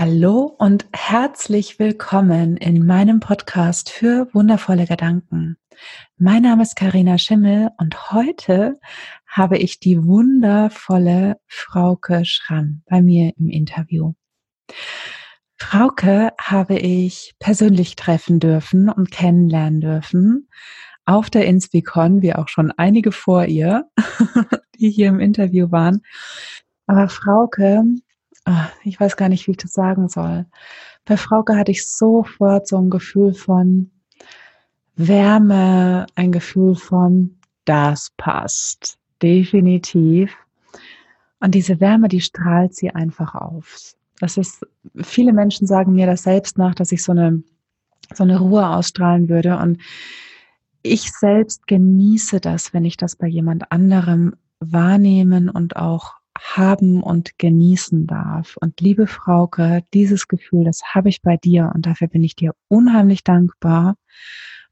Hallo und herzlich willkommen in meinem Podcast für wundervolle Gedanken. Mein Name ist Karina Schimmel und heute habe ich die wundervolle Frauke Schramm bei mir im Interview. Frauke habe ich persönlich treffen dürfen und kennenlernen dürfen auf der Inspicon, wie auch schon einige vor ihr, die hier im Interview waren. Aber Frauke Ah, ich weiß gar nicht, wie ich das sagen soll. Bei Frauke hatte ich sofort so ein Gefühl von Wärme, ein Gefühl von, das passt, definitiv. Und diese Wärme, die strahlt sie einfach auf. Das ist, viele Menschen sagen mir das selbst nach, dass ich so eine, so eine Ruhe ausstrahlen würde. Und ich selbst genieße das, wenn ich das bei jemand anderem wahrnehmen und auch haben und genießen darf. Und liebe Frauke, dieses Gefühl, das habe ich bei dir und dafür bin ich dir unheimlich dankbar.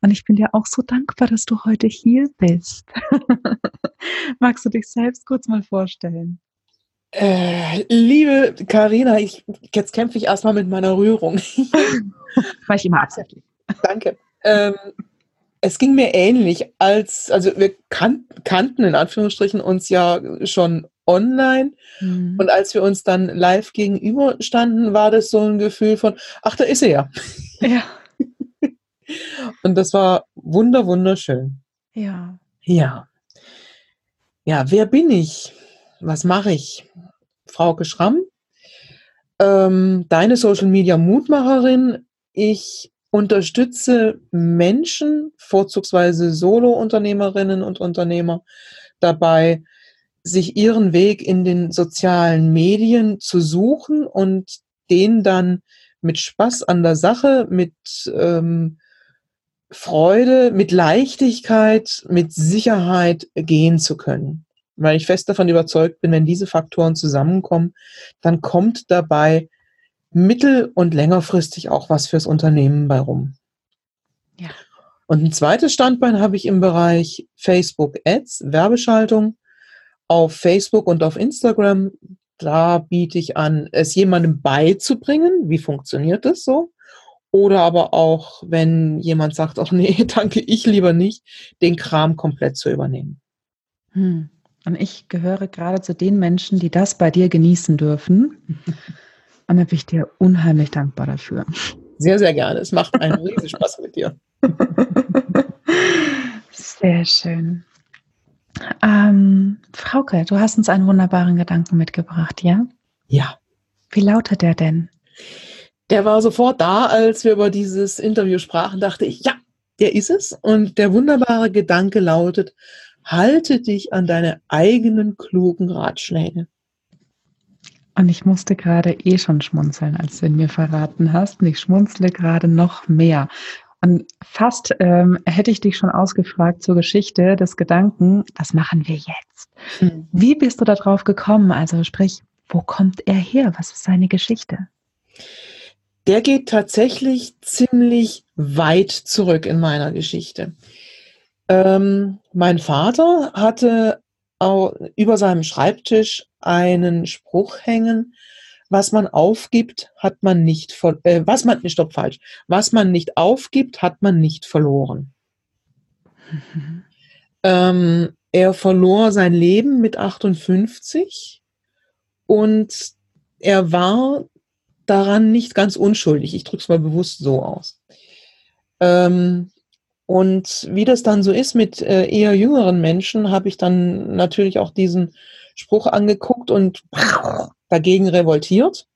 Und ich bin dir auch so dankbar, dass du heute hier bist. Magst du dich selbst kurz mal vorstellen? Äh, liebe Karina, jetzt kämpfe ich erstmal mit meiner Rührung. War ich immer absichtlich. Danke. Ähm, es ging mir ähnlich, als, also wir kan kannten in Anführungsstrichen uns ja schon online. Mhm. Und als wir uns dann live gegenüber standen, war das so ein Gefühl von, ach, da ist er ja. Ja. Und das war wunder, wunderschön. Ja. Ja. Ja, wer bin ich? Was mache ich? Frau Schramm, ähm, deine Social Media Mutmacherin. Ich unterstütze Menschen, vorzugsweise Solo-Unternehmerinnen und Unternehmer, dabei, sich ihren Weg in den sozialen Medien zu suchen und den dann mit Spaß an der Sache, mit ähm, Freude, mit Leichtigkeit, mit Sicherheit gehen zu können. Weil ich fest davon überzeugt bin, wenn diese Faktoren zusammenkommen, dann kommt dabei mittel- und längerfristig auch was fürs Unternehmen bei rum. Ja. Und ein zweites Standbein habe ich im Bereich Facebook Ads, Werbeschaltung auf Facebook und auf Instagram, da biete ich an, es jemandem beizubringen, wie funktioniert das so? Oder aber auch, wenn jemand sagt, ach nee, danke, ich lieber nicht, den Kram komplett zu übernehmen. Hm. Und ich gehöre gerade zu den Menschen, die das bei dir genießen dürfen. Und da bin ich dir unheimlich dankbar dafür. Sehr, sehr gerne. Es macht einen riesen Spaß mit dir. Sehr schön. Ähm, Frauke, du hast uns einen wunderbaren Gedanken mitgebracht, ja? Ja. Wie lautet der denn? Der war sofort da, als wir über dieses Interview sprachen, dachte ich, ja, der ist es. Und der wunderbare Gedanke lautet, halte dich an deine eigenen klugen Ratschläge. Und ich musste gerade eh schon schmunzeln, als du ihn mir verraten hast. Und ich schmunzle gerade noch mehr. Und fast ähm, hätte ich dich schon ausgefragt zur Geschichte des Gedanken, was machen wir jetzt? Mhm. Wie bist du darauf gekommen? Also sprich, wo kommt er her? Was ist seine Geschichte? Der geht tatsächlich ziemlich weit zurück in meiner Geschichte. Ähm, mein Vater hatte über seinem Schreibtisch einen Spruch hängen, was man aufgibt, hat man nicht ver äh, was man stopp falsch. Was man nicht aufgibt, hat man nicht verloren. Mhm. Ähm, er verlor sein Leben mit 58 und er war daran nicht ganz unschuldig. Ich drücke es mal bewusst so aus. Ähm, und wie das dann so ist mit äh, eher jüngeren Menschen, habe ich dann natürlich auch diesen Spruch angeguckt und dagegen revoltiert,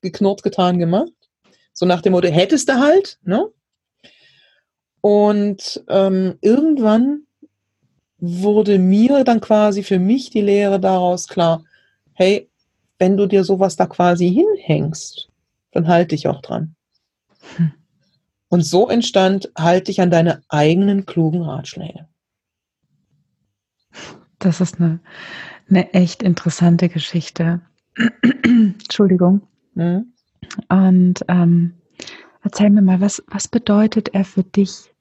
geknurrt, getan, gemacht. So nach dem Motto, hättest du halt, ne? Und ähm, irgendwann wurde mir dann quasi für mich die Lehre daraus klar, hey, wenn du dir sowas da quasi hinhängst, dann halte dich auch dran. Hm. Und so entstand, halte dich an deine eigenen klugen Ratschläge. Das ist eine, eine echt interessante Geschichte. Entschuldigung. Mhm. Und ähm, erzähl mir mal, was, was bedeutet er für dich,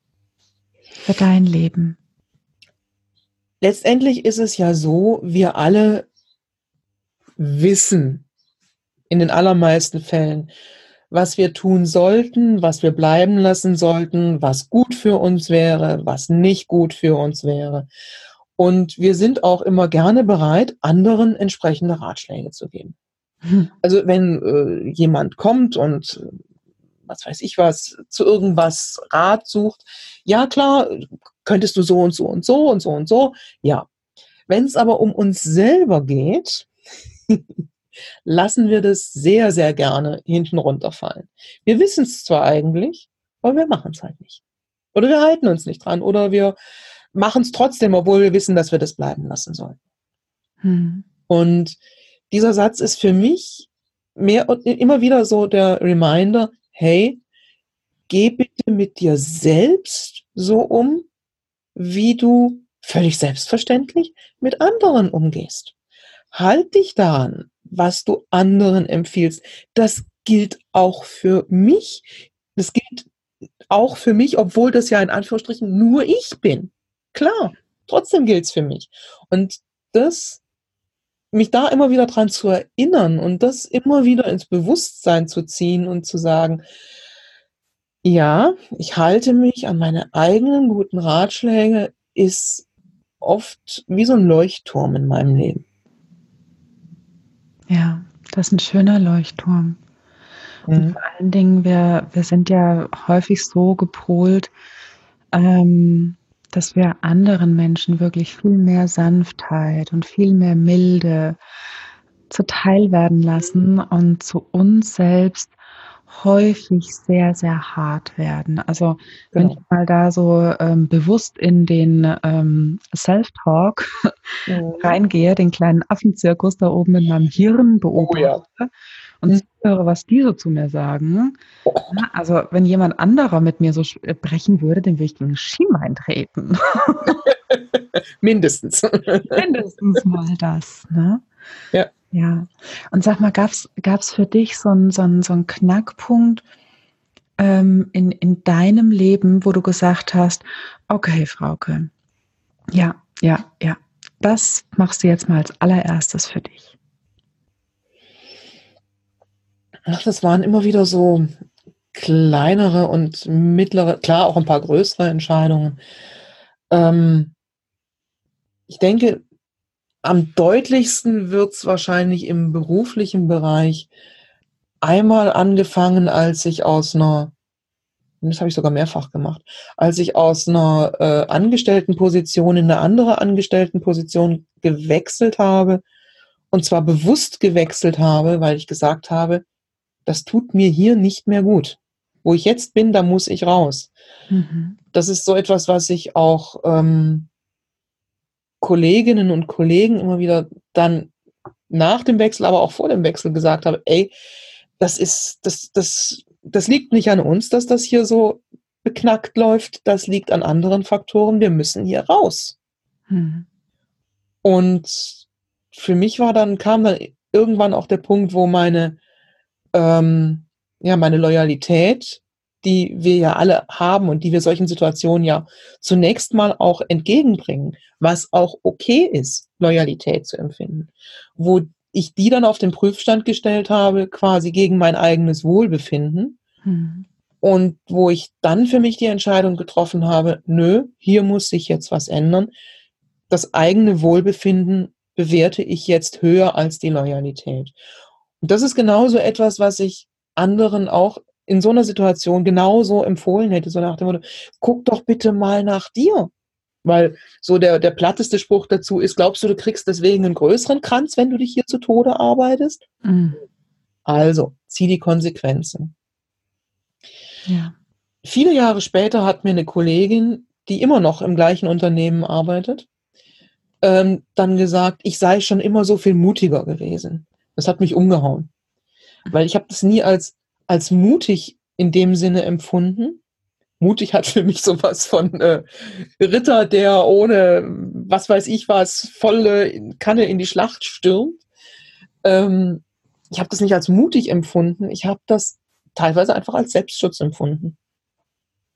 für dein Leben? Letztendlich ist es ja so, wir alle wissen, in den allermeisten Fällen, was wir tun sollten, was wir bleiben lassen sollten, was gut für uns wäre, was nicht gut für uns wäre. Und wir sind auch immer gerne bereit, anderen entsprechende Ratschläge zu geben. Hm. Also wenn äh, jemand kommt und äh, was weiß ich was, zu irgendwas Rat sucht, ja klar, könntest du so und so und so und so und so, ja. Wenn es aber um uns selber geht, lassen wir das sehr, sehr gerne hinten runterfallen. Wir wissen es zwar eigentlich, aber wir machen es halt nicht. Oder wir halten uns nicht dran. Oder wir machen es trotzdem, obwohl wir wissen, dass wir das bleiben lassen sollen. Hm. Und dieser Satz ist für mich mehr immer wieder so der Reminder, hey, geh bitte mit dir selbst so um, wie du völlig selbstverständlich mit anderen umgehst. Halt dich daran, was du anderen empfiehlst. Das gilt auch für mich. Das gilt auch für mich, obwohl das ja in Anführungsstrichen nur ich bin. Klar, trotzdem gilt es für mich. Und das, mich da immer wieder dran zu erinnern und das immer wieder ins Bewusstsein zu ziehen und zu sagen, ja, ich halte mich an meine eigenen guten Ratschläge, ist oft wie so ein Leuchtturm in meinem Leben. Ja, das ist ein schöner Leuchtturm. Mhm. Und vor allen Dingen, wir, wir sind ja häufig so gepolt, ähm, dass wir anderen Menschen wirklich viel mehr Sanftheit und viel mehr Milde zuteil werden lassen und zu uns selbst häufig sehr, sehr hart werden. Also wenn genau. ich mal da so ähm, bewusst in den ähm, Self-Talk mhm. reingehe, den kleinen Affenzirkus da oben in meinem Hirn beobachte oh, ja. Und mhm. höre, was die so zu mir sagen. Oh. Also wenn jemand anderer mit mir so sprechen würde, den würde ich gegen Schienbein treten. Mindestens. Mindestens mal das. Ne? Ja. Ja, und sag mal, gab es für dich so einen so so einen Knackpunkt ähm, in, in deinem Leben, wo du gesagt hast, okay, Frauke, ja, ja, ja, das machst du jetzt mal als allererstes für dich? Ach, das waren immer wieder so kleinere und mittlere, klar auch ein paar größere Entscheidungen. Ähm, ich denke, am deutlichsten wird es wahrscheinlich im beruflichen Bereich einmal angefangen, als ich aus einer, das habe ich sogar mehrfach gemacht, als ich aus einer äh, Angestelltenposition in eine andere Angestelltenposition gewechselt habe, und zwar bewusst gewechselt habe, weil ich gesagt habe, das tut mir hier nicht mehr gut. Wo ich jetzt bin, da muss ich raus. Mhm. Das ist so etwas, was ich auch ähm, Kolleginnen und Kollegen immer wieder dann nach dem Wechsel, aber auch vor dem Wechsel gesagt habe, ey, das ist, das, das, das liegt nicht an uns, dass das hier so beknackt läuft, das liegt an anderen Faktoren, wir müssen hier raus. Hm. Und für mich war dann, kam dann irgendwann auch der Punkt, wo meine, ähm, ja, meine Loyalität die wir ja alle haben und die wir solchen Situationen ja zunächst mal auch entgegenbringen, was auch okay ist, Loyalität zu empfinden. Wo ich die dann auf den Prüfstand gestellt habe, quasi gegen mein eigenes Wohlbefinden. Mhm. Und wo ich dann für mich die Entscheidung getroffen habe, nö, hier muss sich jetzt was ändern. Das eigene Wohlbefinden bewerte ich jetzt höher als die Loyalität. Das ist genauso etwas, was ich anderen auch in so einer Situation genauso empfohlen hätte, so nach dem Motto, guck doch bitte mal nach dir. Weil so der, der platteste Spruch dazu ist, glaubst du, du kriegst deswegen einen größeren Kranz, wenn du dich hier zu Tode arbeitest? Mhm. Also, zieh die Konsequenzen. Ja. Viele Jahre später hat mir eine Kollegin, die immer noch im gleichen Unternehmen arbeitet, ähm, dann gesagt, ich sei schon immer so viel mutiger gewesen. Das hat mich umgehauen. Weil ich habe das nie als als mutig in dem Sinne empfunden. Mutig hat für mich sowas von äh, Ritter, der ohne was weiß ich was volle Kanne in die Schlacht stürmt. Ähm, ich habe das nicht als mutig empfunden. Ich habe das teilweise einfach als Selbstschutz empfunden.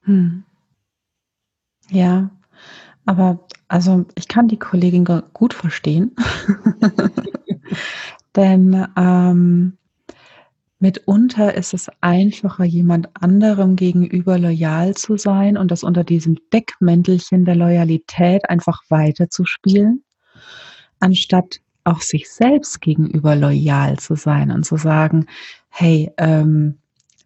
Hm. Ja, aber also ich kann die Kollegin gut verstehen, denn ähm, mitunter ist es einfacher, jemand anderem gegenüber loyal zu sein und das unter diesem Deckmäntelchen der Loyalität einfach weiterzuspielen, anstatt auch sich selbst gegenüber loyal zu sein und zu sagen, hey, ähm,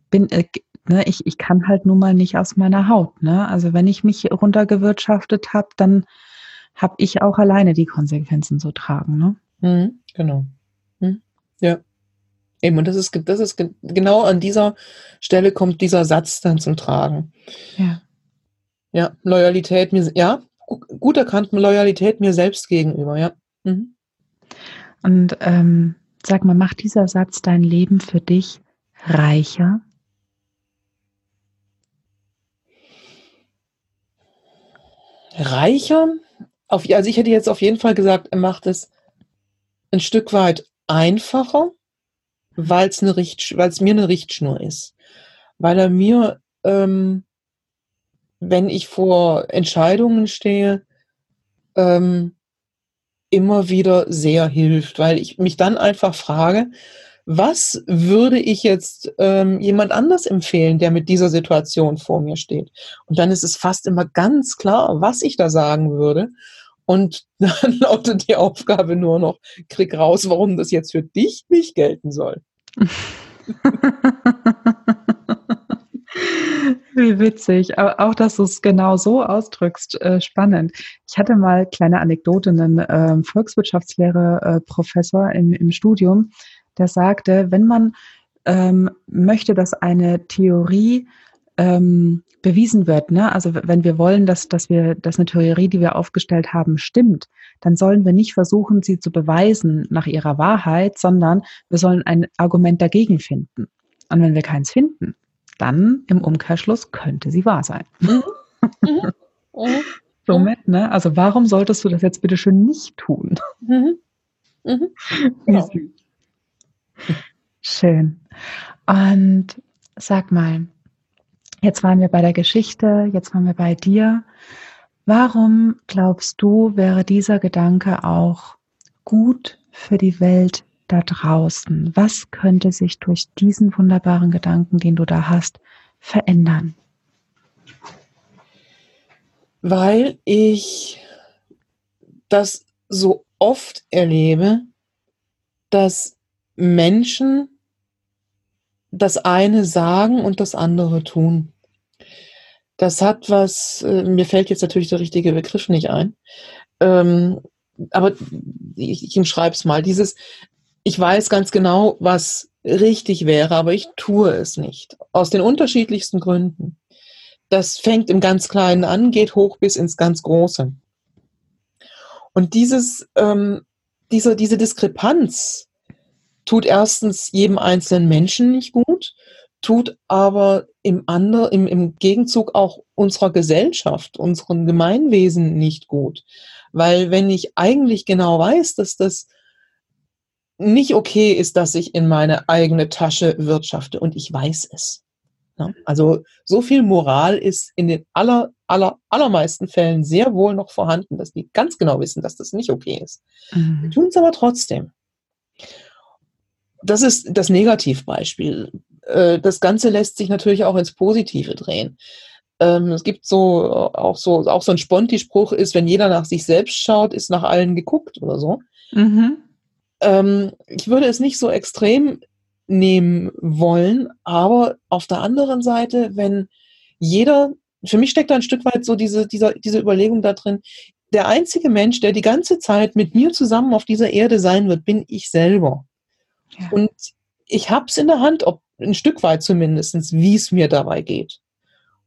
bin, äh, ne, ich, ich kann halt nun mal nicht aus meiner Haut. Ne? Also wenn ich mich runtergewirtschaftet habe, dann habe ich auch alleine die Konsequenzen zu tragen. Ne? Mhm, genau. Ja. Eben, und das ist, das ist genau an dieser Stelle kommt dieser Satz dann zum Tragen. Ja. Ja, Loyalität mir, ja, gut erkannt, Loyalität mir selbst gegenüber, ja. Mhm. Und ähm, sag mal, macht dieser Satz dein Leben für dich reicher? Reicher? Auf, also ich hätte jetzt auf jeden Fall gesagt, er macht es ein Stück weit einfacher, weil es eine mir eine Richtschnur ist, weil er mir, ähm, wenn ich vor Entscheidungen stehe, ähm, immer wieder sehr hilft, weil ich mich dann einfach frage, was würde ich jetzt ähm, jemand anders empfehlen, der mit dieser Situation vor mir steht? Und dann ist es fast immer ganz klar, was ich da sagen würde. Und dann lautet die Aufgabe nur noch, krieg raus, warum das jetzt für dich nicht gelten soll. Wie witzig. Auch, dass du es genau so ausdrückst, äh, spannend. Ich hatte mal kleine Anekdote, einen äh, Volkswirtschaftslehre-Professor im, im Studium, der sagte, wenn man ähm, möchte, dass eine Theorie ähm, bewiesen wird, ne? also wenn wir wollen, dass, dass wir, dass eine Theorie, die wir aufgestellt haben, stimmt, dann sollen wir nicht versuchen, sie zu beweisen nach ihrer Wahrheit, sondern wir sollen ein Argument dagegen finden. Und wenn wir keins finden, dann im Umkehrschluss könnte sie wahr sein. Mhm. Mhm. Mhm. Somit, ne? Also warum solltest du das jetzt bitte schön nicht tun? Genau. Schön. Und sag mal, jetzt waren wir bei der Geschichte, jetzt waren wir bei dir. Warum glaubst du, wäre dieser Gedanke auch gut für die Welt da draußen? Was könnte sich durch diesen wunderbaren Gedanken, den du da hast, verändern? Weil ich das so oft erlebe, dass Menschen das eine sagen und das andere tun. Das hat was, äh, mir fällt jetzt natürlich der richtige Begriff nicht ein, ähm, aber ich, ich umschreibe es mal. Dieses, ich weiß ganz genau, was richtig wäre, aber ich tue es nicht. Aus den unterschiedlichsten Gründen. Das fängt im ganz Kleinen an, geht hoch bis ins ganz Große. Und dieses, ähm, diese, diese Diskrepanz tut erstens jedem einzelnen Menschen nicht gut, tut aber im, andre, im, im Gegenzug auch unserer Gesellschaft, unserem Gemeinwesen nicht gut. Weil wenn ich eigentlich genau weiß, dass das nicht okay ist, dass ich in meine eigene Tasche wirtschafte und ich weiß es. Ja, also so viel Moral ist in den aller, aller, allermeisten Fällen sehr wohl noch vorhanden, dass die ganz genau wissen, dass das nicht okay ist. Mhm. Tun es aber trotzdem das ist das Negativbeispiel. Äh, das Ganze lässt sich natürlich auch ins Positive drehen. Ähm, es gibt so auch so auch so ein Sponti-Spruch ist, wenn jeder nach sich selbst schaut, ist nach allen geguckt oder so. Mhm. Ähm, ich würde es nicht so extrem nehmen wollen, aber auf der anderen Seite, wenn jeder, für mich steckt da ein Stück weit so diese, dieser, diese Überlegung da drin, der einzige Mensch, der die ganze Zeit mit mir zusammen auf dieser Erde sein wird, bin ich selber. Ja. Und ich habe es in der Hand, ob ein Stück weit zumindest, wie es mir dabei geht.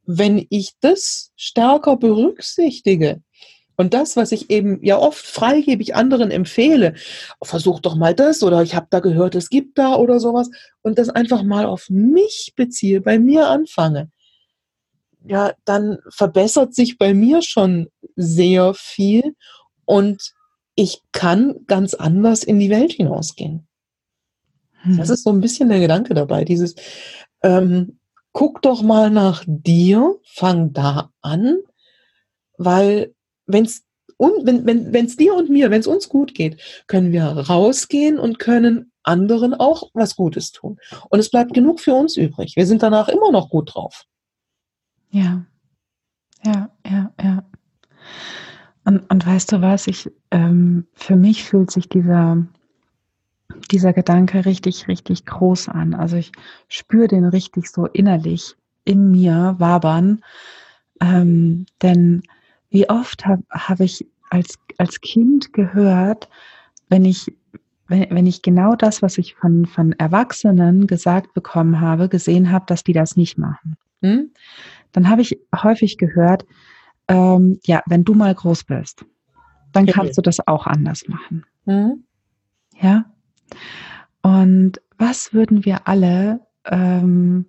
Wenn ich das stärker berücksichtige und das, was ich eben ja oft freigebig anderen empfehle, versuch doch mal das oder ich habe da gehört, es gibt da oder sowas und das einfach mal auf mich beziehe, bei mir anfange, ja, dann verbessert sich bei mir schon sehr viel und ich kann ganz anders in die Welt hinausgehen. Das hm. ist so ein bisschen der Gedanke dabei. Dieses, ähm, guck doch mal nach dir, fang da an, weil wenn's und wenn wenn wenn es dir und mir, wenn es uns gut geht, können wir rausgehen und können anderen auch was Gutes tun. Und es bleibt genug für uns übrig. Wir sind danach immer noch gut drauf. Ja, ja, ja, ja. Und, und weißt du was, ich, ähm, für mich fühlt sich dieser, dieser Gedanke richtig, richtig groß an. Also ich spüre den richtig so innerlich in mir wabern. Ähm, denn wie oft habe hab ich als, als Kind gehört, wenn ich, wenn, wenn ich genau das, was ich von, von Erwachsenen gesagt bekommen habe, gesehen habe, dass die das nicht machen, hm? dann habe ich häufig gehört, ähm, ja, wenn du mal groß bist, dann kannst du das auch anders machen. Mhm. Ja. Und was würden wir alle ähm,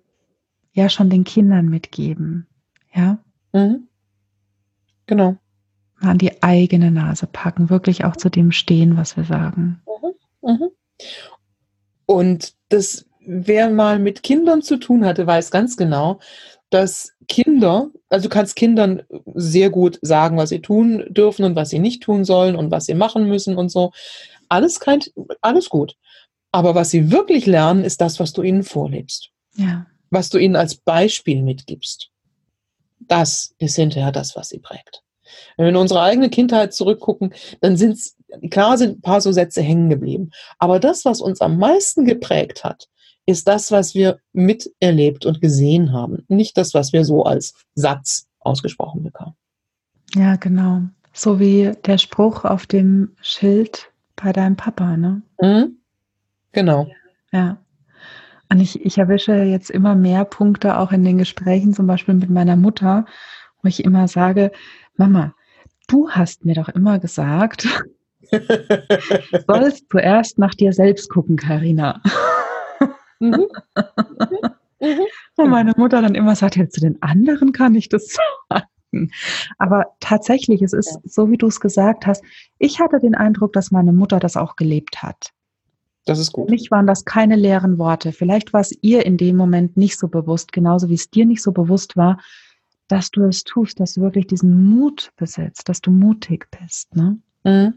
ja schon den Kindern mitgeben? Ja. Mhm. Genau. An die eigene Nase packen, wirklich auch zu dem stehen, was wir sagen. Mhm. Mhm. Und das, wer mal mit Kindern zu tun hatte, weiß ganz genau, dass Kinder, also du kannst Kindern sehr gut sagen, was sie tun dürfen und was sie nicht tun sollen und was sie machen müssen und so. Alles, kein, alles gut. Aber was sie wirklich lernen, ist das, was du ihnen vorlebst. Ja. Was du ihnen als Beispiel mitgibst. Das ist hinterher das, was sie prägt. Wenn wir in unsere eigene Kindheit zurückgucken, dann sind es, klar sind ein paar so Sätze hängen geblieben. Aber das, was uns am meisten geprägt hat, ist das, was wir miterlebt und gesehen haben, nicht das, was wir so als Satz ausgesprochen bekommen. Ja, genau. So wie der Spruch auf dem Schild bei deinem Papa, ne? Mhm. Genau. Ja. Und ich, ich erwische jetzt immer mehr Punkte auch in den Gesprächen, zum Beispiel mit meiner Mutter, wo ich immer sage, Mama, du hast mir doch immer gesagt, sollst zuerst nach dir selbst gucken, Karina. Mhm. Mhm. Und meine Mutter dann immer sagt, ja, zu den anderen kann ich das sagen. Aber tatsächlich, es ist so, wie du es gesagt hast. Ich hatte den Eindruck, dass meine Mutter das auch gelebt hat. Das ist gut. Für mich waren das keine leeren Worte. Vielleicht war es ihr in dem Moment nicht so bewusst, genauso wie es dir nicht so bewusst war, dass du es tust, dass du wirklich diesen Mut besitzt, dass du mutig bist. Ne? Mhm.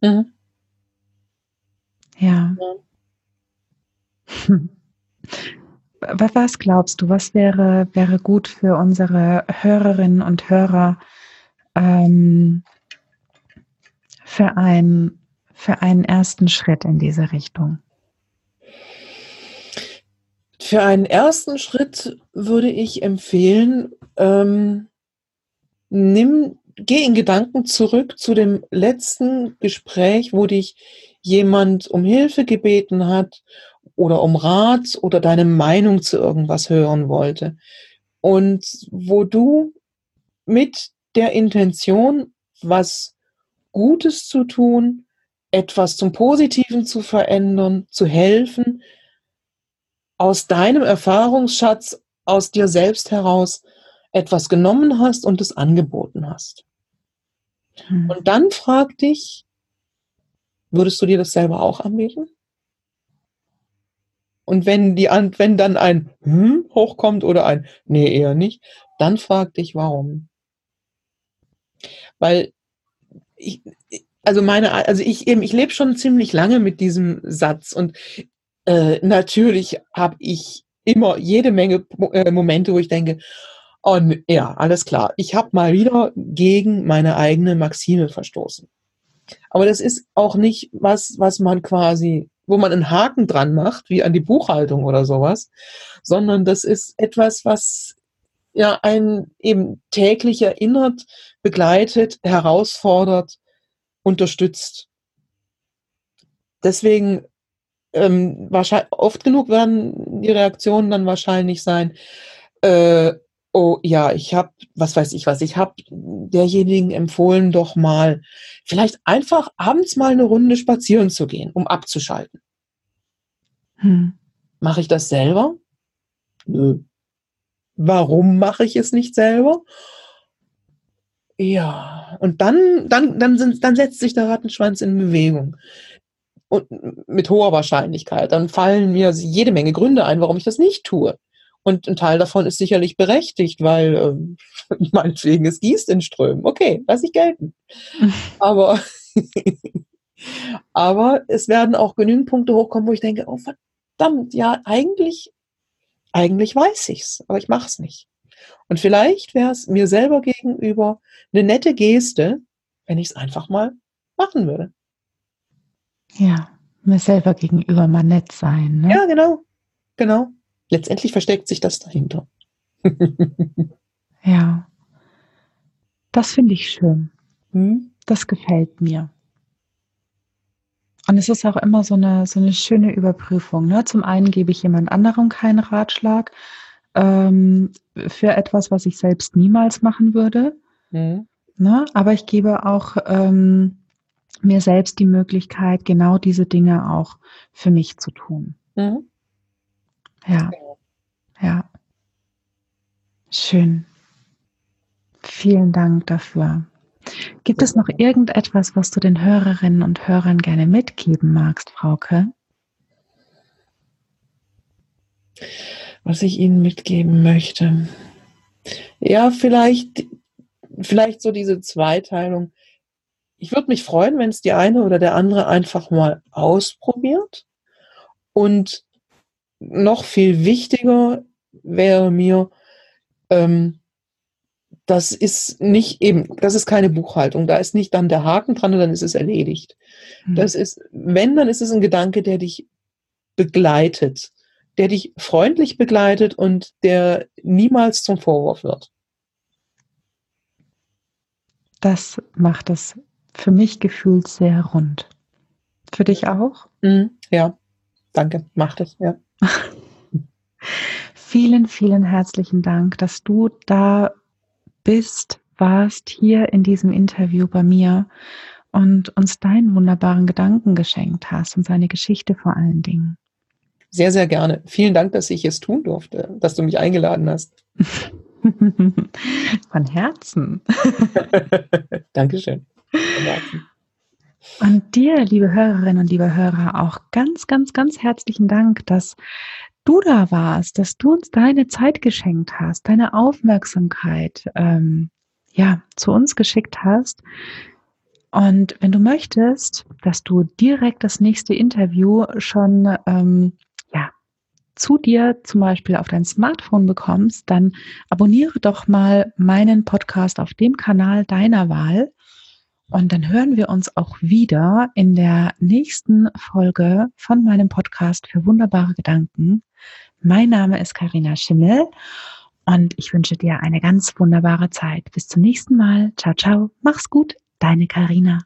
Mhm. Ja. ja. Was glaubst du, was wäre, wäre gut für unsere Hörerinnen und Hörer ähm, für, ein, für einen ersten Schritt in diese Richtung? Für einen ersten Schritt würde ich empfehlen, ähm, nimm, geh in Gedanken zurück zu dem letzten Gespräch, wo dich jemand um Hilfe gebeten hat oder um Rat oder deine Meinung zu irgendwas hören wollte. Und wo du mit der Intention, was Gutes zu tun, etwas zum Positiven zu verändern, zu helfen, aus deinem Erfahrungsschatz, aus dir selbst heraus etwas genommen hast und es angeboten hast. Hm. Und dann frag dich, würdest du dir das selber auch anbieten? Und wenn, die, wenn dann ein hm hochkommt oder ein nee, eher nicht, dann frag dich, warum. Weil ich, also meine, also ich eben, ich lebe schon ziemlich lange mit diesem Satz und äh, natürlich habe ich immer jede Menge äh, Momente, wo ich denke, oh, ja, alles klar, ich habe mal wieder gegen meine eigene Maxime verstoßen. Aber das ist auch nicht was, was man quasi wo man einen Haken dran macht, wie an die Buchhaltung oder sowas, sondern das ist etwas, was ja einen eben täglich erinnert, begleitet, herausfordert, unterstützt. Deswegen ähm, wahrscheinlich, oft genug werden die Reaktionen dann wahrscheinlich sein, äh, oh ja, ich habe, was weiß ich was, ich habe derjenigen empfohlen, doch mal vielleicht einfach abends mal eine Runde spazieren zu gehen, um abzuschalten. Hm. Mache ich das selber? Nö. Warum mache ich es nicht selber? Ja, und dann, dann, dann, sind, dann setzt sich der Rattenschwanz in Bewegung. Und mit hoher Wahrscheinlichkeit. Dann fallen mir jede Menge Gründe ein, warum ich das nicht tue. Und ein Teil davon ist sicherlich berechtigt, weil ähm, meinetwegen es gießt in Strömen. Okay, lass ich gelten. Aber Aber es werden auch genügend Punkte hochkommen, wo ich denke, oh verdammt, ja, eigentlich, eigentlich weiß ich's, aber ich mache es nicht. Und vielleicht wäre es mir selber gegenüber eine nette Geste, wenn ich es einfach mal machen würde. Ja, mir selber gegenüber mal nett sein. Ne? Ja, genau. Genau. Letztendlich versteckt sich das dahinter. ja. Das finde ich schön. Hm? Das gefällt mir. Und es ist auch immer so eine, so eine schöne Überprüfung. Ne? Zum einen gebe ich jemand anderem keinen Ratschlag ähm, für etwas, was ich selbst niemals machen würde. Mhm. Ne? Aber ich gebe auch ähm, mir selbst die Möglichkeit, genau diese Dinge auch für mich zu tun. Mhm. Ja. Ja. Schön. Vielen Dank dafür. Gibt es noch irgendetwas, was du den Hörerinnen und Hörern gerne mitgeben magst, Frauke? Was ich ihnen mitgeben möchte. Ja, vielleicht, vielleicht so diese Zweiteilung. Ich würde mich freuen, wenn es die eine oder der andere einfach mal ausprobiert. Und noch viel wichtiger wäre mir, ähm, das ist nicht eben, das ist keine Buchhaltung. Da ist nicht dann der Haken dran und dann ist es erledigt. Mhm. Das ist, wenn, dann ist es ein Gedanke, der dich begleitet, der dich freundlich begleitet und der niemals zum Vorwurf wird. Das macht es für mich gefühlt sehr rund. Für dich auch? Mhm, ja, danke, macht es, ja. vielen, vielen herzlichen Dank, dass du da bist, warst hier in diesem Interview bei mir und uns deinen wunderbaren Gedanken geschenkt hast und seine Geschichte vor allen Dingen. Sehr, sehr gerne. Vielen Dank, dass ich es tun durfte, dass du mich eingeladen hast. Von Herzen. Dankeschön. Von Herzen. Und dir, liebe Hörerinnen und liebe Hörer, auch ganz, ganz, ganz herzlichen Dank, dass du da warst, dass du uns deine Zeit geschenkt hast, deine Aufmerksamkeit ähm, ja zu uns geschickt hast. Und wenn du möchtest, dass du direkt das nächste Interview schon ähm, ja, zu dir zum Beispiel auf dein Smartphone bekommst, dann abonniere doch mal meinen Podcast auf dem Kanal deiner Wahl. Und dann hören wir uns auch wieder in der nächsten Folge von meinem Podcast für wunderbare Gedanken. Mein Name ist Karina Schimmel und ich wünsche dir eine ganz wunderbare Zeit. Bis zum nächsten Mal. Ciao, ciao. Mach's gut. Deine Karina.